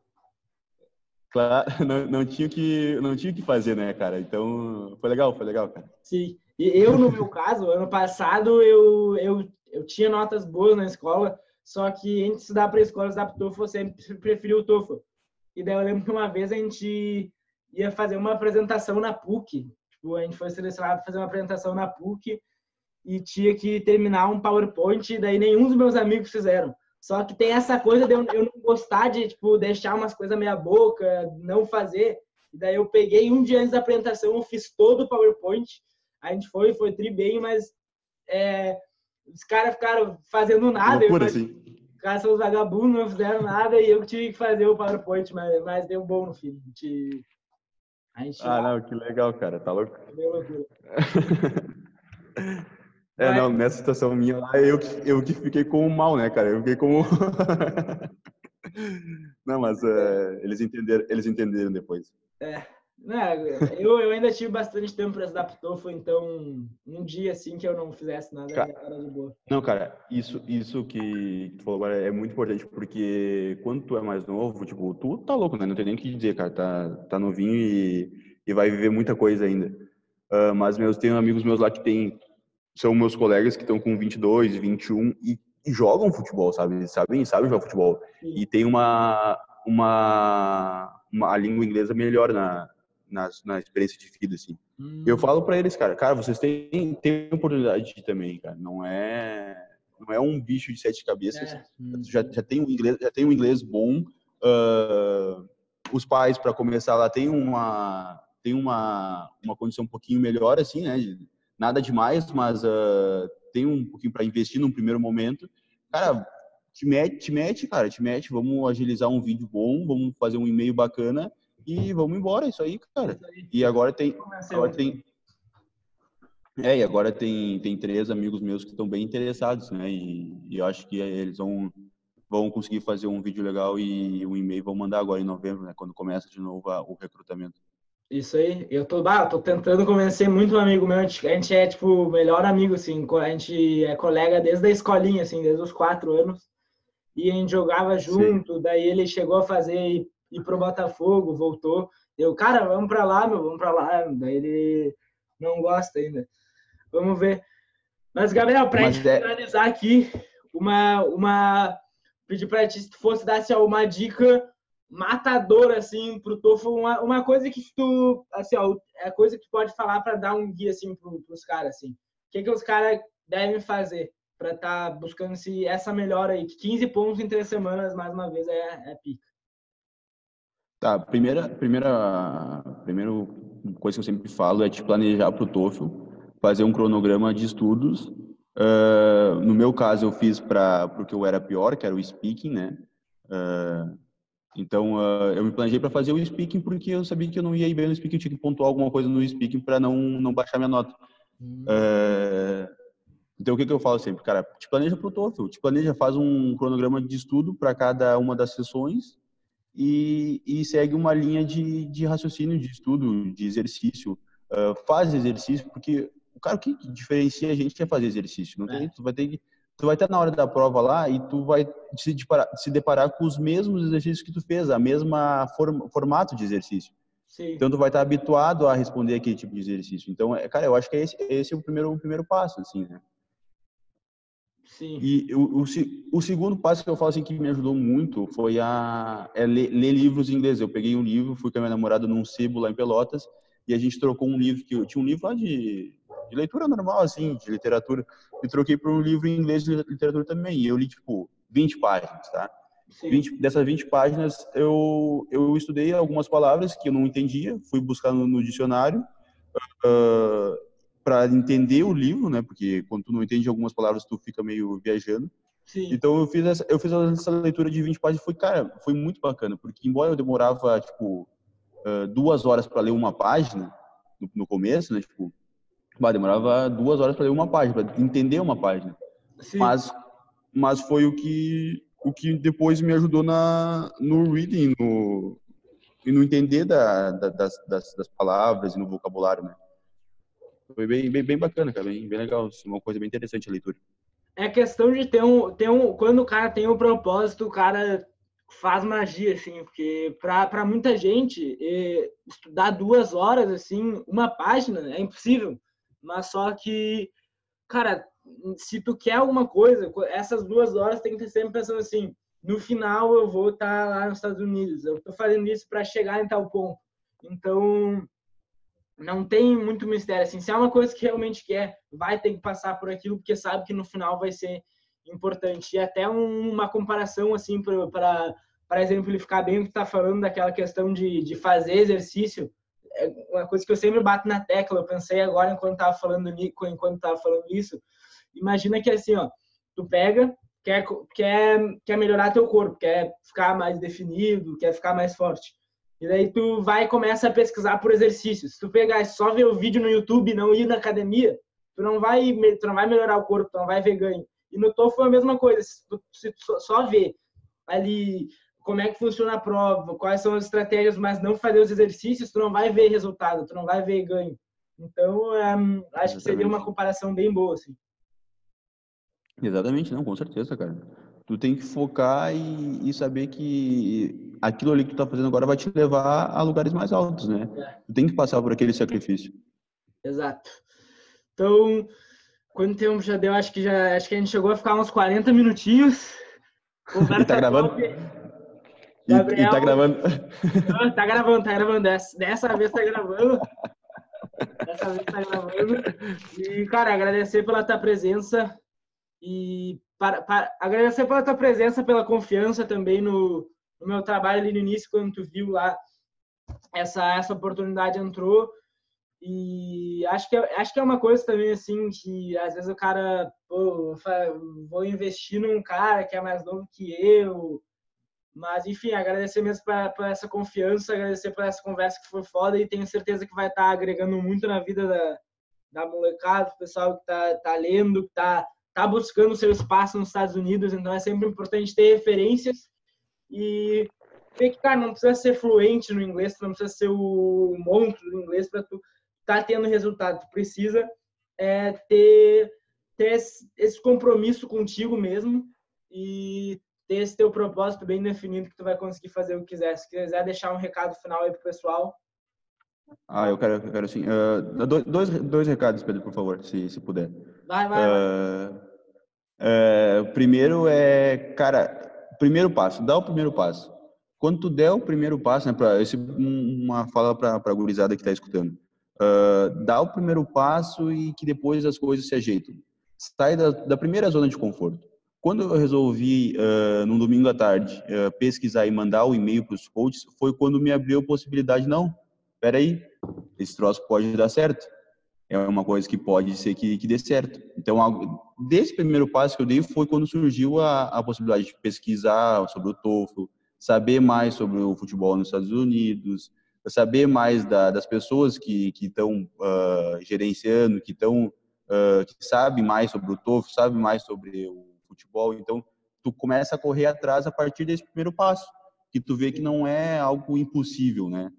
Speaker 2: Claro, não, não tinha que não tinha que fazer, né, cara? Então foi legal, foi legal, cara.
Speaker 1: Sim. E eu no meu caso, ano passado eu eu, eu tinha notas boas na escola, só que antes de estudar para a escola, estudar para o TOEFL, eu sempre preferi o TOEFL. E daí eu lembro que uma vez a gente ia fazer uma apresentação na PUC. Tipo, a gente foi selecionado para fazer uma apresentação na PUC e tinha que terminar um PowerPoint, e daí nenhum dos meus amigos fizeram. Só que tem essa coisa de eu, eu não gostar de, tipo, deixar umas coisas meia boca, não fazer. E daí eu peguei um dia antes da apresentação, eu fiz todo o PowerPoint. A gente foi, foi tri bem, mas é, os caras ficaram fazendo nada.
Speaker 2: Loucura, eu, assim
Speaker 1: caras são os vagabundos, não fizeram nada e eu tive que fazer o PowerPoint, mas, mas deu bom no fim. Gente,
Speaker 2: gente ah, não, que legal, cara, tá louco?
Speaker 1: Deu loucura.
Speaker 2: é, mas... não, nessa situação minha lá, eu, eu que fiquei com o mal, né, cara? Eu fiquei com Não, mas uh, eles, entenderam, eles entenderam depois.
Speaker 1: É. Não, eu, eu ainda tive bastante tempo para se adaptar, foi então um dia assim que eu não fizesse nada
Speaker 2: cara,
Speaker 1: era de boa.
Speaker 2: Não, cara, isso, isso que tu falou agora é muito importante, porque quando tu é mais novo, tipo, tu tá louco, né? Não tem nem o que dizer, cara, tá, tá novinho e, e vai viver muita coisa ainda. Uh, mas meus, tenho amigos meus lá que tem, são meus colegas que estão com 22, 21 e, e jogam futebol, sabe? Sabem, sabem jogar futebol. Sim. E tem uma, uma, uma, a língua inglesa melhor na, na, na experiência de vida, assim. Hum. Eu falo para eles, cara, cara, vocês têm, têm oportunidade também, cara. Não é, não é um bicho de sete cabeças. É. Já, já tem um inglês, já tem um inglês bom. Uh, os pais, para começar lá, tem uma, tem uma, uma condição um pouquinho melhor, assim, né? Nada demais, mas uh, tem um pouquinho para investir num primeiro momento. Cara, te mete, te mete, cara, te mete. Vamos agilizar um vídeo bom, vamos fazer um e-mail bacana e vamos embora, isso aí, cara. E agora tem, agora tem é, e agora tem, tem três amigos meus que estão bem interessados, né? E, e, eu acho que eles vão, vão conseguir fazer um vídeo legal e um e-mail vão mandar agora em novembro, né? Quando começa de novo a, o recrutamento.
Speaker 1: Isso aí. Eu tô, bah, tô tentando convencer muito um amigo meu. A gente é, tipo, melhor amigo, assim. A gente é colega desde a escolinha, assim, desde os quatro anos. E a gente jogava junto. Sim. Daí ele chegou a fazer ir pro Botafogo, voltou. Eu, cara, vamos para lá, meu, vamos para lá. Daí ele não gosta ainda. Vamos ver. Mas, Gabriel, para gente é... finalizar aqui, uma, uma pedir para ti se tu fosse dar assim, uma dica matadora assim pro Tofo, uma, uma coisa que tu, assim, ó, é coisa que tu pode falar para dar um guia assim pro, pros caras assim. O que que os caras devem fazer para estar tá buscando se essa melhora aí? 15 pontos em três semanas, mais uma vez, é, é pica.
Speaker 2: Tá, primeira, primeira, primeira coisa que eu sempre falo é te planejar para o TOEFL, fazer um cronograma de estudos. Uh, no meu caso, eu fiz para porque eu era pior, que era o speaking, né? Uh, então, uh, eu me planejei para fazer o speaking porque eu sabia que eu não ia ir bem no speaking, eu tinha que pontuar alguma coisa no speaking para não, não baixar minha nota. Então, o que, que eu falo sempre? Cara, te planeja para o TOEFL, te planeja, faz um cronograma de estudo para cada uma das sessões e, e segue uma linha de, de raciocínio, de estudo, de exercício. Uh, faz exercício, porque o cara que diferencia a gente é fazer exercício. Não tem, é. tu vai ter que, tu vai estar na hora da prova lá e tu vai se deparar, se deparar com os mesmos exercícios que tu fez, a mesma form, formato de exercício. Sim. Então tu vai estar habituado a responder aquele tipo de exercício. Então, é, cara, eu acho que esse, esse é o primeiro, o primeiro passo, assim, né?
Speaker 1: Sim.
Speaker 2: E o, o, o, segundo passo que eu falo assim que me ajudou muito foi a é ler, ler, livros em inglês. Eu peguei um livro, fui com a minha namorada num sebo lá em Pelotas e a gente trocou um livro que eu tinha um livro lá de, de leitura normal assim, de literatura, e troquei por um livro em inglês de literatura também. E eu li tipo 20 páginas, tá? 20, dessas 20 páginas eu eu estudei algumas palavras que eu não entendia, fui buscar no, no dicionário uh, para entender o livro, né? Porque quando tu não entende algumas palavras, tu fica meio viajando. Sim. Então eu fiz essa, eu fiz essa leitura de 20 páginas e foi, cara, foi muito bacana, porque embora eu demorava tipo duas horas para ler uma página no, no, começo, né? Tipo, demorava duas horas para ler uma página, para entender uma página. Sim. Mas, mas foi o que o que depois me ajudou na no reading, no e no entender da, da, das, das, das, palavras e no vocabulário, né? Foi bem, bem, bem bacana, cara, bem, bem legal, uma coisa bem interessante a leitura.
Speaker 1: É questão de ter um, ter um, quando o cara tem um propósito, o cara faz magia, assim, porque para muita gente estudar duas horas, assim, uma página é impossível, mas só que, cara, se tu quer alguma coisa, essas duas horas tem que ter sempre pensando assim, no final eu vou estar lá nos Estados Unidos. Eu estou fazendo isso para chegar em tal ponto. Então, não tem muito mistério. Assim, se é uma coisa que realmente quer, vai ter que passar por aquilo, porque sabe que no final vai ser importante. E até uma comparação, assim, para exemplificar bem o que está falando daquela questão de, de fazer exercício, é uma coisa que eu sempre bato na tecla. Eu pensei agora enquanto estava falando enquanto estava falando isso. Imagina que assim, ó, tu pega quer, quer, quer melhorar teu corpo, quer ficar mais definido, quer ficar mais forte. E daí tu vai e começa a pesquisar por exercícios. Se tu pegar e só ver o vídeo no YouTube e não ir na academia, tu não vai, tu não vai melhorar o corpo, tu não vai ver ganho. E no TOEFL foi a mesma coisa. Se tu, se tu só ver ali como é que funciona a prova, quais são as estratégias, mas não fazer os exercícios, tu não vai ver resultado, tu não vai ver ganho. Então, é, acho que seria uma comparação bem boa, assim.
Speaker 2: Exatamente, não, com certeza, cara. Tu tem que focar e, e saber que aquilo ali que tu tá fazendo agora vai te levar a lugares mais altos, né? É. Tu tem que passar por aquele sacrifício.
Speaker 1: Exato. Então, quanto tempo já deu? Acho que já acho que a gente chegou a ficar uns 40 minutinhos.
Speaker 2: e tá gravando? Gabriel, e, e tá gravando?
Speaker 1: tá gravando, tá gravando. Dessa, dessa vez tá gravando. Dessa vez tá gravando. E, cara, agradecer pela tua presença. E para, para, agradecer pela tua presença, pela confiança também no, no, meu trabalho ali no início, quando tu viu lá essa, essa oportunidade entrou. E acho que, é, acho que é uma coisa também assim que às vezes o cara, pô, vou investir num cara que é mais novo que eu. Mas enfim, agradecer mesmo por essa confiança, agradecer por essa conversa que foi foda e tenho certeza que vai estar tá agregando muito na vida da, da molecada, do pessoal que tá, tá lendo, que tá está buscando seu espaço nos Estados Unidos, então é sempre importante ter referências e ver que, cara, não precisa ser fluente no inglês, não precisa ser o monstro do inglês para tu estar tá tendo resultado. Tu precisa é, ter, ter esse compromisso contigo mesmo e ter esse teu propósito bem definido que tu vai conseguir fazer o que quiser. Se quiser deixar um recado final aí pro pessoal.
Speaker 2: Ah, eu quero, eu quero sim. Uh, dois, dois recados, Pedro, por favor, se, se puder.
Speaker 1: Vai, vai. Uh,
Speaker 2: uh, primeiro é, cara, primeiro passo, dá o primeiro passo. Quando tu der o primeiro passo, né, para esse uma fala para a gurizada que está escutando, uh, dá o primeiro passo e que depois as coisas se ajeitam. Sai da, da primeira zona de conforto. Quando eu resolvi, uh, num domingo à tarde, uh, pesquisar e mandar o e-mail para os coaches, foi quando me abriu a possibilidade, não, peraí, esse troço pode dar certo é uma coisa que pode ser que, que dê certo. Então, desse primeiro passo que eu dei foi quando surgiu a, a possibilidade de pesquisar sobre o TOEFL, saber mais sobre o futebol nos Estados Unidos, saber mais da, das pessoas que estão uh, ah, gerenciando, que estão uh, que sabem mais sobre o TOEFL, sabem mais sobre o futebol. Então, tu começa a correr atrás a partir desse primeiro passo, que tu vê que não é algo impossível, né?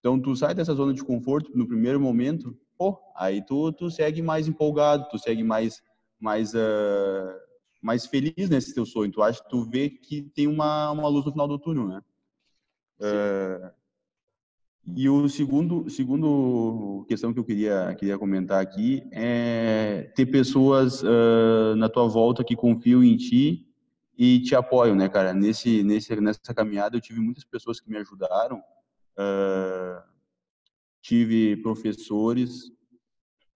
Speaker 2: Então, tu sai dessa zona de conforto no primeiro momento pô, aí tu, tu segue mais empolgado, tu segue mais, mais, uh, mais feliz nesse teu sonho. Tu acha, tu vê que tem uma, uma luz no final do túnel, né? Uh, e o segundo, segundo questão que eu queria, queria comentar aqui é ter pessoas uh, na tua volta que confiam em ti e te apoiam, né, cara? Nesse, nesse, nessa caminhada eu tive muitas pessoas que me ajudaram. Uh, tive professores,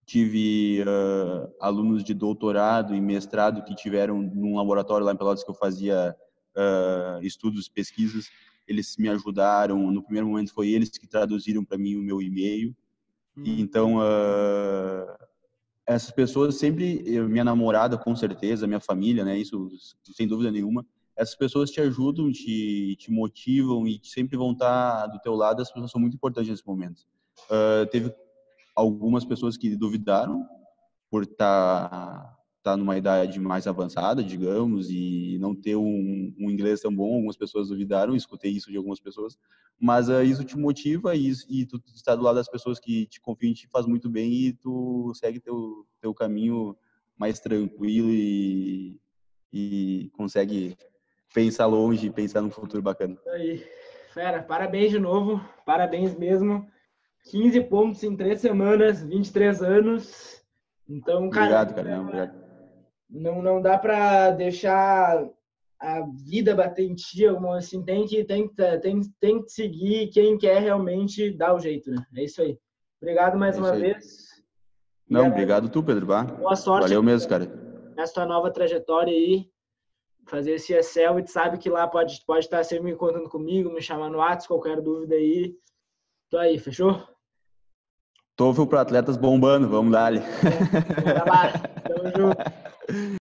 Speaker 2: tive uh, alunos de doutorado e mestrado que tiveram num laboratório lá em Pelotas que eu fazia uh, estudos, pesquisas. Eles me ajudaram. No primeiro momento foi eles que traduziram para mim o meu e-mail. Hum. Então, uh, essas pessoas sempre, minha namorada com certeza, minha família, né, isso sem dúvida nenhuma, essas pessoas te ajudam, te, te motivam e sempre vão estar do teu lado. As pessoas são muito importantes nesse momento. Uh, teve algumas pessoas que duvidaram por estar tá, tá numa idade mais avançada, digamos, e não ter um, um, inglês tão bom. Algumas pessoas duvidaram, escutei isso de algumas pessoas, mas uh, isso te motiva e, e tu está do lado das pessoas que te confiam, te faz muito bem e tu segue teu teu caminho mais tranquilo e, e consegue pensar longe pensar num futuro bacana.
Speaker 1: Aí, fera, parabéns de novo, parabéns mesmo. 15 pontos em três semanas, 23 anos. Então,
Speaker 2: cara. Obrigado, cara. Não, obrigado.
Speaker 1: Não, não dá para deixar a vida bater em ti, assim, tem que, tem, tem, tem que seguir quem quer realmente dar o jeito, né? É isso aí. Obrigado mais é uma aí. vez.
Speaker 2: Não, obrigado tu, Pedro. Bah.
Speaker 1: Boa sorte.
Speaker 2: Valeu mesmo, cara.
Speaker 1: Nessa tua nova trajetória aí fazer esse Excel e tu sabe que lá pode, pode estar sempre me contando comigo, me chamar no WhatsApp, qualquer dúvida aí. Tô aí, fechou?
Speaker 2: TOEFL para atletas bombando, vamos dar ali.
Speaker 1: É, lá, tamo junto.